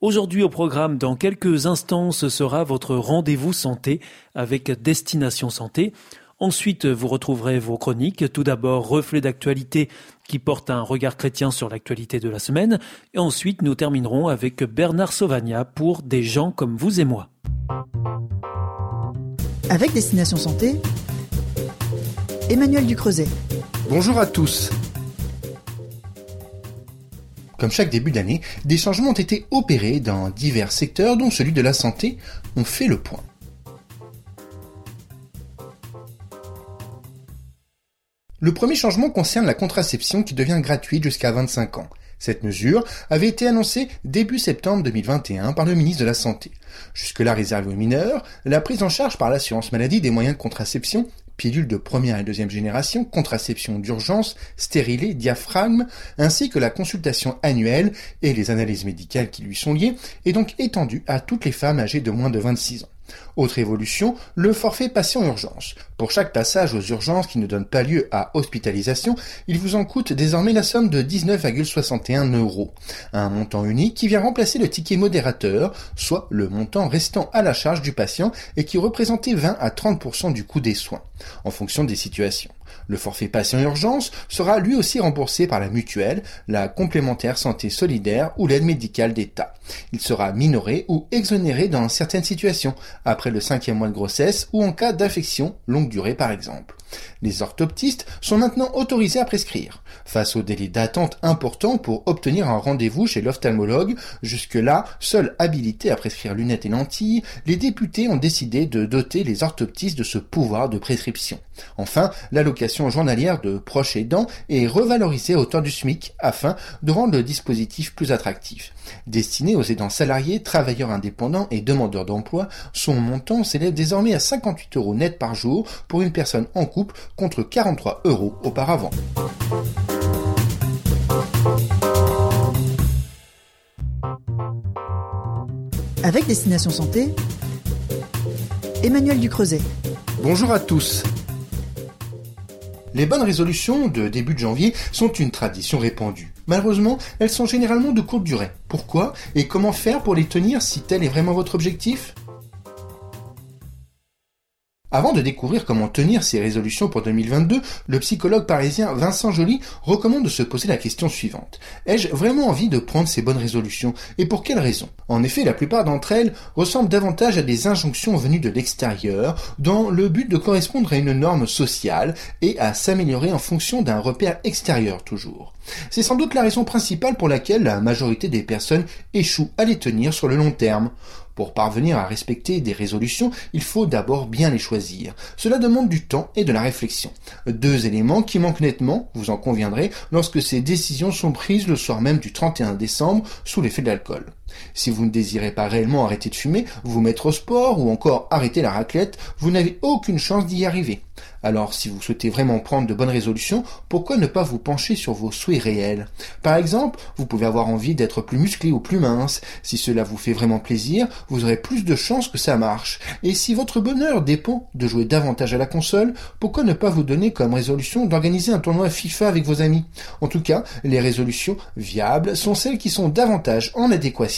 Aujourd'hui au programme, dans quelques instants, ce sera votre rendez-vous santé avec Destination Santé. Ensuite, vous retrouverez vos chroniques. Tout d'abord, reflet d'actualité qui porte un regard chrétien sur l'actualité de la semaine. Et ensuite, nous terminerons avec Bernard Sauvagna pour Des gens comme vous et moi. Avec Destination Santé, Emmanuel Ducreuset. Bonjour à tous. Comme chaque début d'année, des changements ont été opérés dans divers secteurs, dont celui de la santé. On fait le point. Le premier changement concerne la contraception qui devient gratuite jusqu'à 25 ans. Cette mesure avait été annoncée début septembre 2021 par le ministre de la Santé. Jusque-là réservée aux mineurs, la prise en charge par l'assurance maladie des moyens de contraception pilules de première et deuxième génération, contraception d'urgence, stérilé, diaphragme, ainsi que la consultation annuelle et les analyses médicales qui lui sont liées, est donc étendue à toutes les femmes âgées de moins de 26 ans. Autre évolution, le forfait patient urgence. Pour chaque passage aux urgences qui ne donne pas lieu à hospitalisation, il vous en coûte désormais la somme de 19,61 euros. Un montant unique qui vient remplacer le ticket modérateur, soit le montant restant à la charge du patient et qui représentait 20 à 30% du coût des soins, en fonction des situations. Le forfait patient urgence sera lui aussi remboursé par la mutuelle, la complémentaire santé solidaire ou l'aide médicale d'État. Il sera minoré ou exonéré dans certaines situations, après le cinquième mois de grossesse ou en cas d'infection longue durée par exemple. Les orthoptistes sont maintenant autorisés à prescrire. Face au délai d'attente important pour obtenir un rendez-vous chez l'ophtalmologue, jusque-là, seuls habilités à prescrire lunettes et lentilles, les députés ont décidé de doter les orthoptistes de ce pouvoir de prescription. Enfin, l'allocation journalière de proches aidants est revalorisée à hauteur du SMIC afin de rendre le dispositif plus attractif. Destiné aux aidants salariés, travailleurs indépendants et demandeurs d'emploi, son montant s'élève désormais à 58 euros net par jour pour une personne en couple contre 43 euros auparavant. Avec Destination Santé, Emmanuel Ducreuset. Bonjour à tous. Les bonnes résolutions de début de janvier sont une tradition répandue. Malheureusement, elles sont généralement de courte durée. Pourquoi et comment faire pour les tenir si tel est vraiment votre objectif? Avant de découvrir comment tenir ses résolutions pour 2022, le psychologue parisien Vincent Joly recommande de se poser la question suivante. Ai-je vraiment envie de prendre ces bonnes résolutions Et pour quelles raisons? En effet, la plupart d'entre elles ressemblent davantage à des injonctions venues de l'extérieur, dans le but de correspondre à une norme sociale et à s'améliorer en fonction d'un repère extérieur toujours. C'est sans doute la raison principale pour laquelle la majorité des personnes échouent à les tenir sur le long terme. Pour parvenir à respecter des résolutions, il faut d'abord bien les choisir. Cela demande du temps et de la réflexion. Deux éléments qui manquent nettement, vous en conviendrez, lorsque ces décisions sont prises le soir même du 31 décembre sous l'effet de l'alcool. Si vous ne désirez pas réellement arrêter de fumer, vous mettre au sport ou encore arrêter la raclette, vous n'avez aucune chance d'y arriver. Alors si vous souhaitez vraiment prendre de bonnes résolutions, pourquoi ne pas vous pencher sur vos souhaits réels? Par exemple, vous pouvez avoir envie d'être plus musclé ou plus mince. Si cela vous fait vraiment plaisir, vous aurez plus de chances que ça marche. Et si votre bonheur dépend de jouer davantage à la console, pourquoi ne pas vous donner comme résolution d'organiser un tournoi FIFA avec vos amis? En tout cas, les résolutions viables sont celles qui sont davantage en adéquation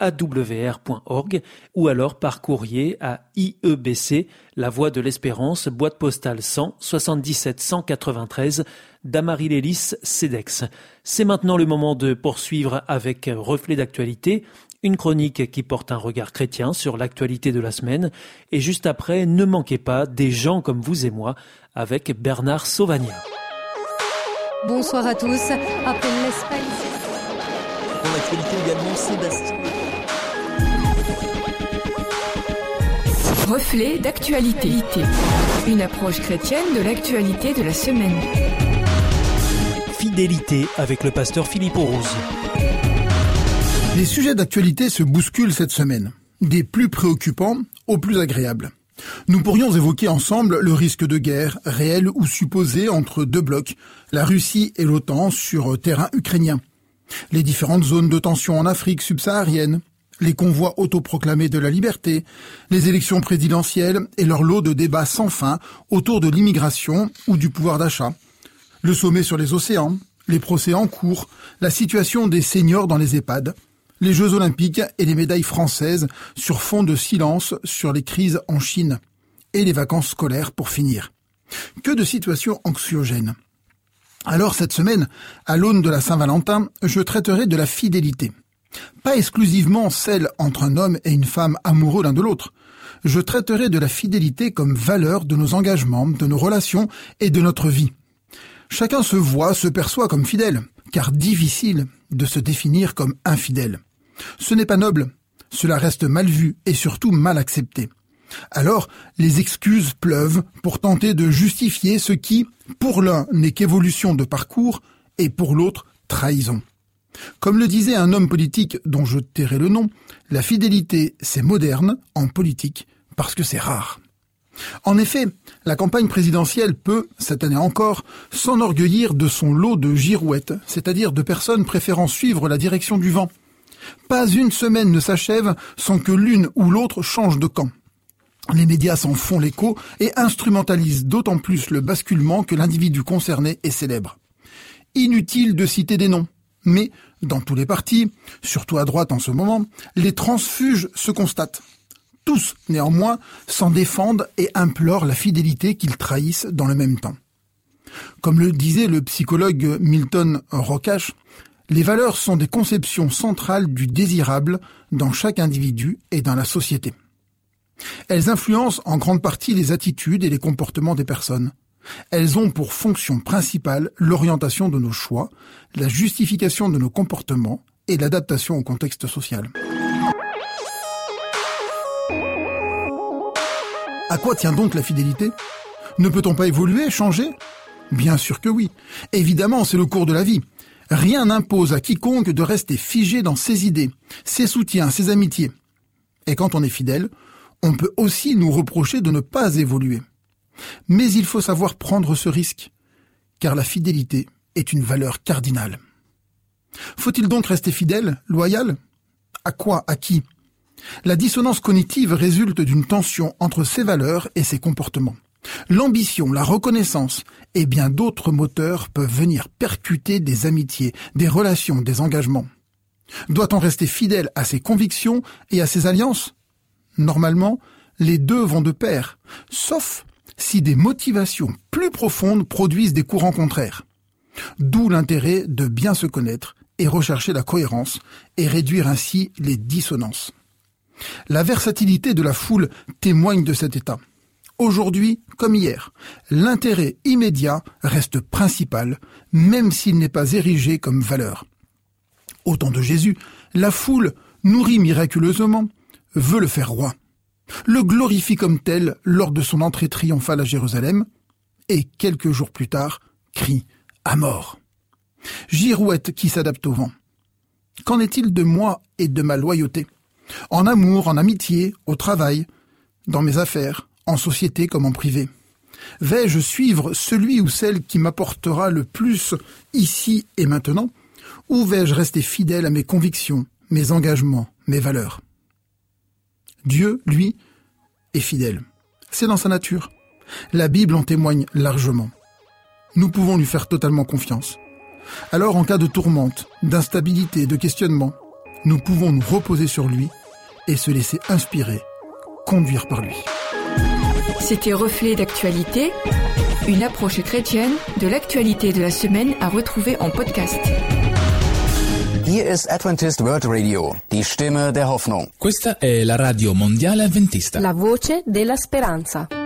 awr.org ou alors par courrier à IEBC, La Voie de l'Espérance, boîte postale 100 77 193 Damary-Lélis, CEDEX. C'est maintenant le moment de poursuivre avec Reflet d'actualité une chronique qui porte un regard chrétien sur l'actualité de la semaine, et juste après, ne manquez pas des gens comme vous et moi avec Bernard Sauvagna. Bonsoir à tous. Après l'Espagne. Pour l'actualité également, Sébastien. Reflet d'actualité. Une approche chrétienne de l'actualité de la semaine. Fidélité avec le pasteur Philippe Rose. Les sujets d'actualité se bousculent cette semaine, des plus préoccupants aux plus agréables. Nous pourrions évoquer ensemble le risque de guerre, réel ou supposé, entre deux blocs, la Russie et l'OTAN sur terrain ukrainien, les différentes zones de tension en Afrique subsaharienne, les convois autoproclamés de la liberté, les élections présidentielles et leur lot de débats sans fin autour de l'immigration ou du pouvoir d'achat, le sommet sur les océans, les procès en cours, la situation des seniors dans les EHPAD, les Jeux olympiques et les médailles françaises sur fond de silence sur les crises en Chine, et les vacances scolaires pour finir. Que de situations anxiogènes. Alors cette semaine, à l'aune de la Saint-Valentin, je traiterai de la fidélité. Pas exclusivement celle entre un homme et une femme amoureux l'un de l'autre. Je traiterai de la fidélité comme valeur de nos engagements, de nos relations et de notre vie. Chacun se voit, se perçoit comme fidèle, car difficile de se définir comme infidèle. Ce n'est pas noble, cela reste mal vu et surtout mal accepté. Alors, les excuses pleuvent pour tenter de justifier ce qui, pour l'un, n'est qu'évolution de parcours et pour l'autre, trahison. Comme le disait un homme politique dont je tairai le nom, la fidélité, c'est moderne en politique parce que c'est rare. En effet, la campagne présidentielle peut, cette année encore, s'enorgueillir de son lot de girouettes, c'est-à-dire de personnes préférant suivre la direction du vent, pas une semaine ne s'achève sans que l'une ou l'autre change de camp. Les médias s'en font l'écho et instrumentalisent d'autant plus le basculement que l'individu concerné est célèbre. Inutile de citer des noms, mais dans tous les partis, surtout à droite en ce moment, les transfuges se constatent. Tous, néanmoins, s'en défendent et implorent la fidélité qu'ils trahissent dans le même temps. Comme le disait le psychologue Milton Rocache, les valeurs sont des conceptions centrales du désirable dans chaque individu et dans la société. Elles influencent en grande partie les attitudes et les comportements des personnes. Elles ont pour fonction principale l'orientation de nos choix, la justification de nos comportements et l'adaptation au contexte social. À quoi tient donc la fidélité? Ne peut-on pas évoluer, changer? Bien sûr que oui. Évidemment, c'est le cours de la vie. Rien n'impose à quiconque de rester figé dans ses idées, ses soutiens, ses amitiés. Et quand on est fidèle, on peut aussi nous reprocher de ne pas évoluer. Mais il faut savoir prendre ce risque, car la fidélité est une valeur cardinale. Faut-il donc rester fidèle, loyal? À quoi À qui? La dissonance cognitive résulte d'une tension entre ses valeurs et ses comportements. L'ambition, la reconnaissance et bien d'autres moteurs peuvent venir percuter des amitiés, des relations, des engagements. Doit-on rester fidèle à ses convictions et à ses alliances? Normalement, les deux vont de pair, sauf si des motivations plus profondes produisent des courants contraires. D'où l'intérêt de bien se connaître et rechercher la cohérence et réduire ainsi les dissonances. La versatilité de la foule témoigne de cet état. Aujourd'hui comme hier, l'intérêt immédiat reste principal, même s'il n'est pas érigé comme valeur. Au temps de Jésus, la foule, nourrie miraculeusement, veut le faire roi. Le glorifie comme tel lors de son entrée triomphale à Jérusalem, et quelques jours plus tard, crie à mort. Girouette qui s'adapte au vent. Qu'en est-il de moi et de ma loyauté? En amour, en amitié, au travail, dans mes affaires, en société comme en privé Vais-je suivre celui ou celle qui m'apportera le plus ici et maintenant? Ou vais-je rester fidèle à mes convictions, mes engagements, mes valeurs? Dieu, lui, est fidèle. C'est dans sa nature. La Bible en témoigne largement. Nous pouvons lui faire totalement confiance. Alors en cas de tourmente, d'instabilité, de questionnement, nous pouvons nous reposer sur lui et se laisser inspirer, conduire par lui. C'était Reflet d'actualité, une approche chrétienne de l'actualité de la semaine à retrouver en podcast. Hier ist Adventist World Radio, die Stimme der Hoffnung. Questa è la radio mondiale adventista. La voce della speranza.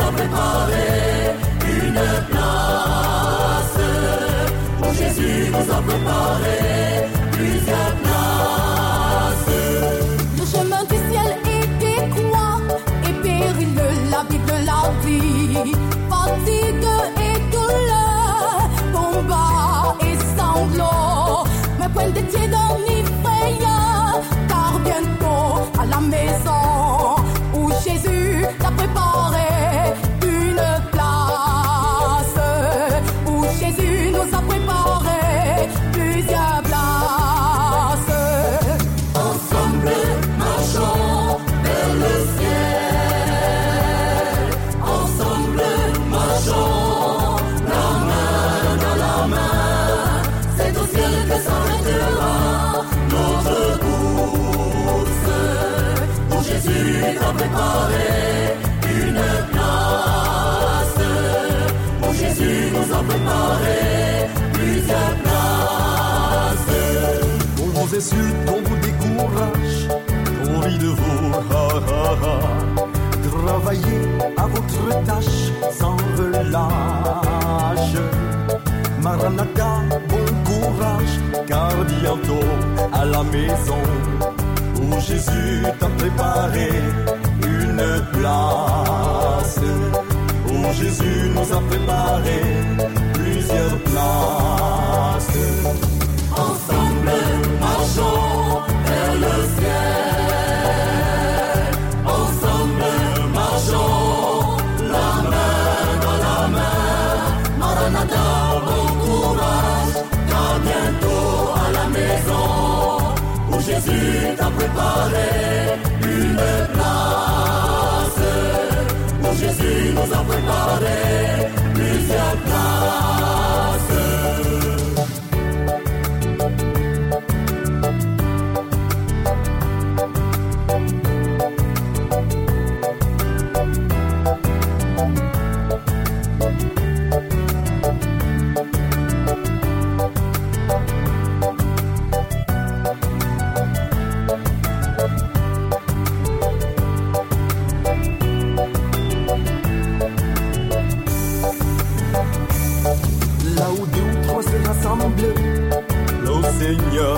A préparé une place. Où Jésus nous a préparé plusieurs places. Le chemin du ciel est étroit et périlleux, la Bible la vie. Fatigue et douleur, combat et sanglots. Mais point de pied dans Jésus a préparé une place. Où Jésus nous a préparé plusieurs places. On vous on vous décourage, rit de vous, ha. Travaillez à votre tâche sans relâche. Maranatha, bon courage, car bientôt à la maison où Jésus t'a préparé une place. Où Jésus nous a préparé plusieurs places. Ensemble, marchons vers le ciel. Jésus t'a préparé une place. Où Jésus nous a préparé plusieurs places.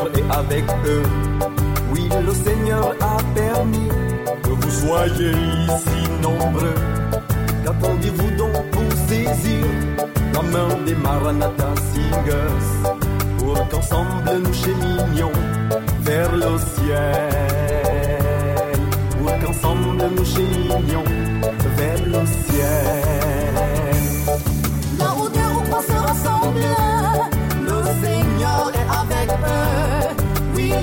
Seigneur est avec eux. Oui, le Seigneur a permis que vous soyez ici nombreux. Qu'attendez-vous donc pour saisir la main des Maranatha Singers? Pour qu'ensemble nous cheminions vers le ciel? Pour qu'ensemble nous cheminions vers le ciel.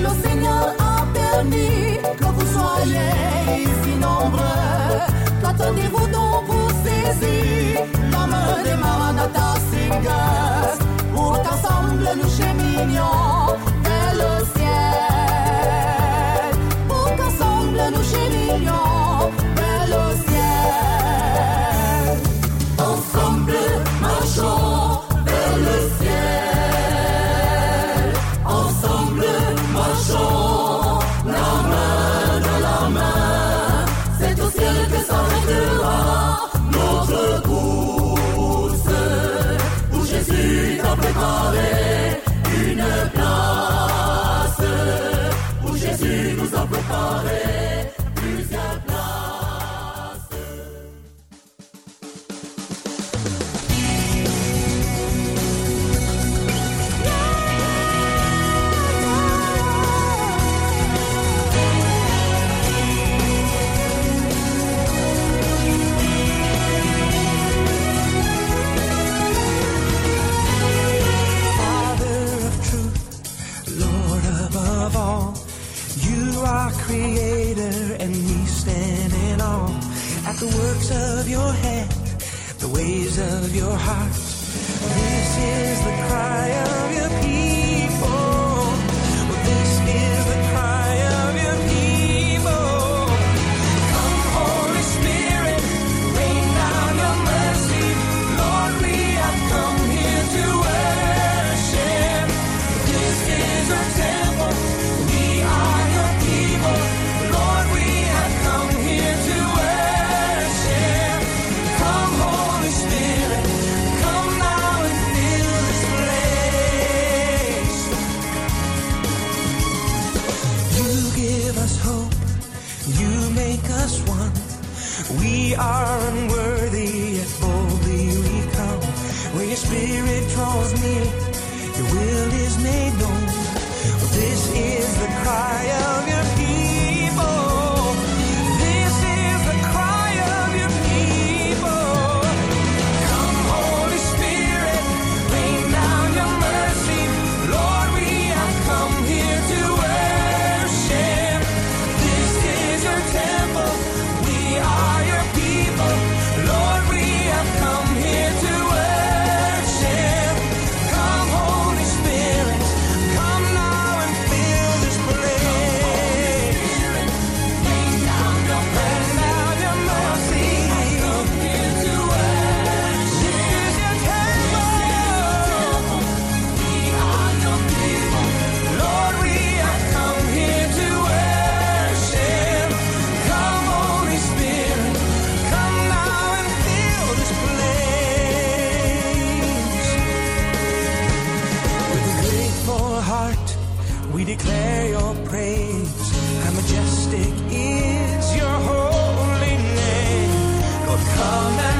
Le Seigneur a permis que vous soyez si nombreux. Qu'attendez-vous donc pour saisir l'âme des Maranatha Singers Pour qu'ensemble nous cheminions vers le ciel? Pour qu'ensemble nous cheminions. Of your hand, the ways of your heart. This is the cry of are we declare your praise. How majestic is your holy name. Lord, come and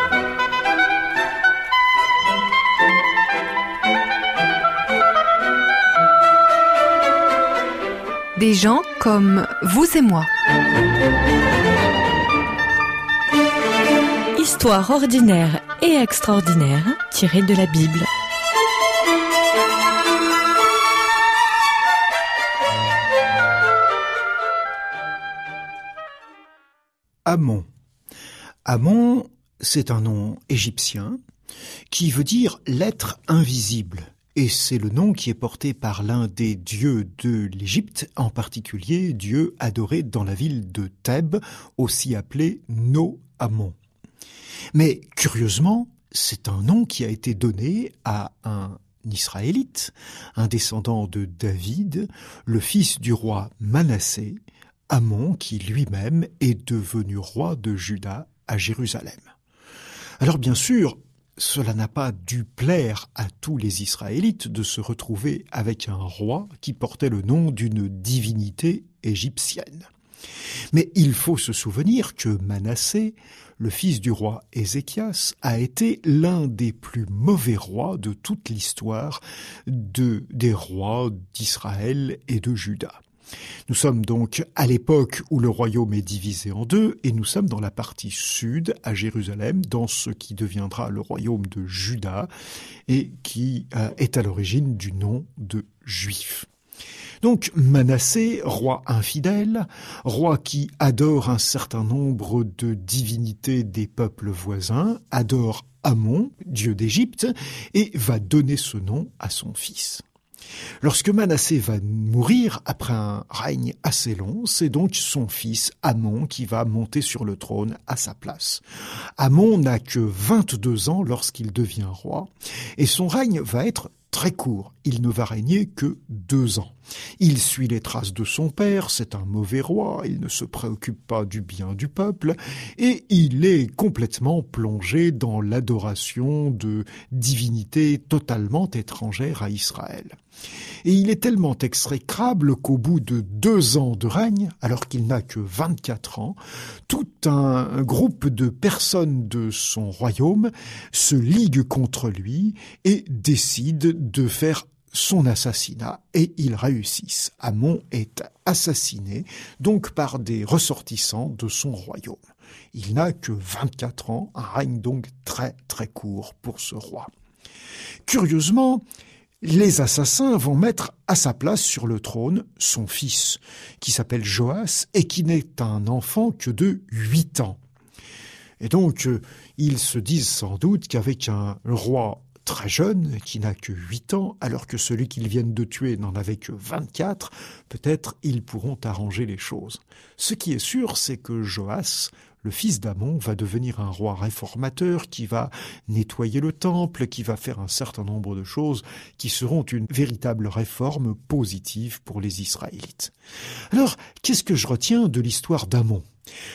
Des gens comme vous et moi. Histoire ordinaire et extraordinaire tirée de la Bible. Amon. Amon, c'est un nom égyptien qui veut dire l'être invisible. Et c'est le nom qui est porté par l'un des dieux de l'Égypte, en particulier Dieu adoré dans la ville de Thèbes, aussi appelé No-Amon. Mais curieusement, c'est un nom qui a été donné à un Israélite, un descendant de David, le fils du roi Manassé, Amon qui lui-même est devenu roi de Juda à Jérusalem. Alors bien sûr, cela n'a pas dû plaire à tous les Israélites de se retrouver avec un roi qui portait le nom d'une divinité égyptienne. Mais il faut se souvenir que Manassé, le fils du roi Ézéchias, a été l'un des plus mauvais rois de toute l'histoire de, des rois d'Israël et de Juda. Nous sommes donc à l'époque où le royaume est divisé en deux et nous sommes dans la partie sud, à Jérusalem, dans ce qui deviendra le royaume de Juda et qui euh, est à l'origine du nom de Juif. Donc Manassé, roi infidèle, roi qui adore un certain nombre de divinités des peuples voisins, adore Amon, dieu d'Égypte, et va donner ce nom à son fils. Lorsque Manassé va mourir après un règne assez long, c'est donc son fils Amon qui va monter sur le trône à sa place. Amon n'a que 22 ans lorsqu'il devient roi, et son règne va être très court. Il ne va régner que deux ans. Il suit les traces de son père, c'est un mauvais roi, il ne se préoccupe pas du bien du peuple, et il est complètement plongé dans l'adoration de divinités totalement étrangères à Israël. Et il est tellement exécrable qu'au bout de deux ans de règne, alors qu'il n'a que 24 ans, tout un groupe de personnes de son royaume se ligue contre lui et décide de faire son assassinat et ils réussissent. Amon est assassiné donc par des ressortissants de son royaume. Il n'a que 24 ans, un règne donc très très court pour ce roi. Curieusement, les assassins vont mettre à sa place sur le trône son fils, qui s'appelle Joas et qui n'est un enfant que de huit ans. Et donc, euh, ils se disent sans doute qu'avec un roi très jeune, qui n'a que huit ans, alors que celui qu'ils viennent de tuer n'en avait que vingt-quatre, peut-être ils pourront arranger les choses. Ce qui est sûr, c'est que Joas le fils d'Amon va devenir un roi réformateur qui va nettoyer le temple, qui va faire un certain nombre de choses qui seront une véritable réforme positive pour les Israélites. Alors, qu'est-ce que je retiens de l'histoire d'Amon?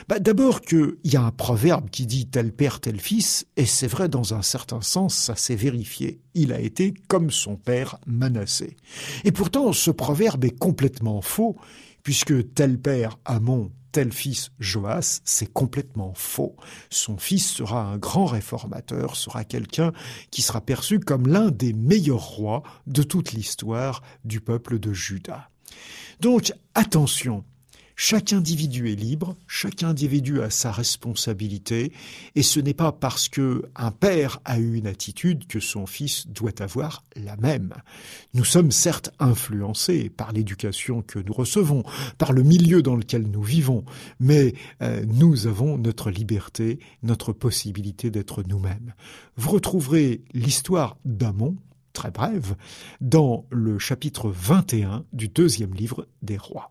Bah, D'abord qu'il y a un proverbe qui dit tel père, tel fils, et c'est vrai dans un certain sens, ça s'est vérifié. Il a été comme son père Manassé. Et pourtant, ce proverbe est complètement faux, puisque tel père Amon, tel fils Joas, c'est complètement faux. Son fils sera un grand réformateur, sera quelqu'un qui sera perçu comme l'un des meilleurs rois de toute l'histoire du peuple de Juda. Donc attention, chaque individu est libre, chaque individu a sa responsabilité, et ce n'est pas parce que un père a eu une attitude que son fils doit avoir la même. Nous sommes certes influencés par l'éducation que nous recevons, par le milieu dans lequel nous vivons, mais euh, nous avons notre liberté, notre possibilité d'être nous-mêmes. Vous retrouverez l'histoire d'Amon, très brève, dans le chapitre 21 du deuxième livre des rois.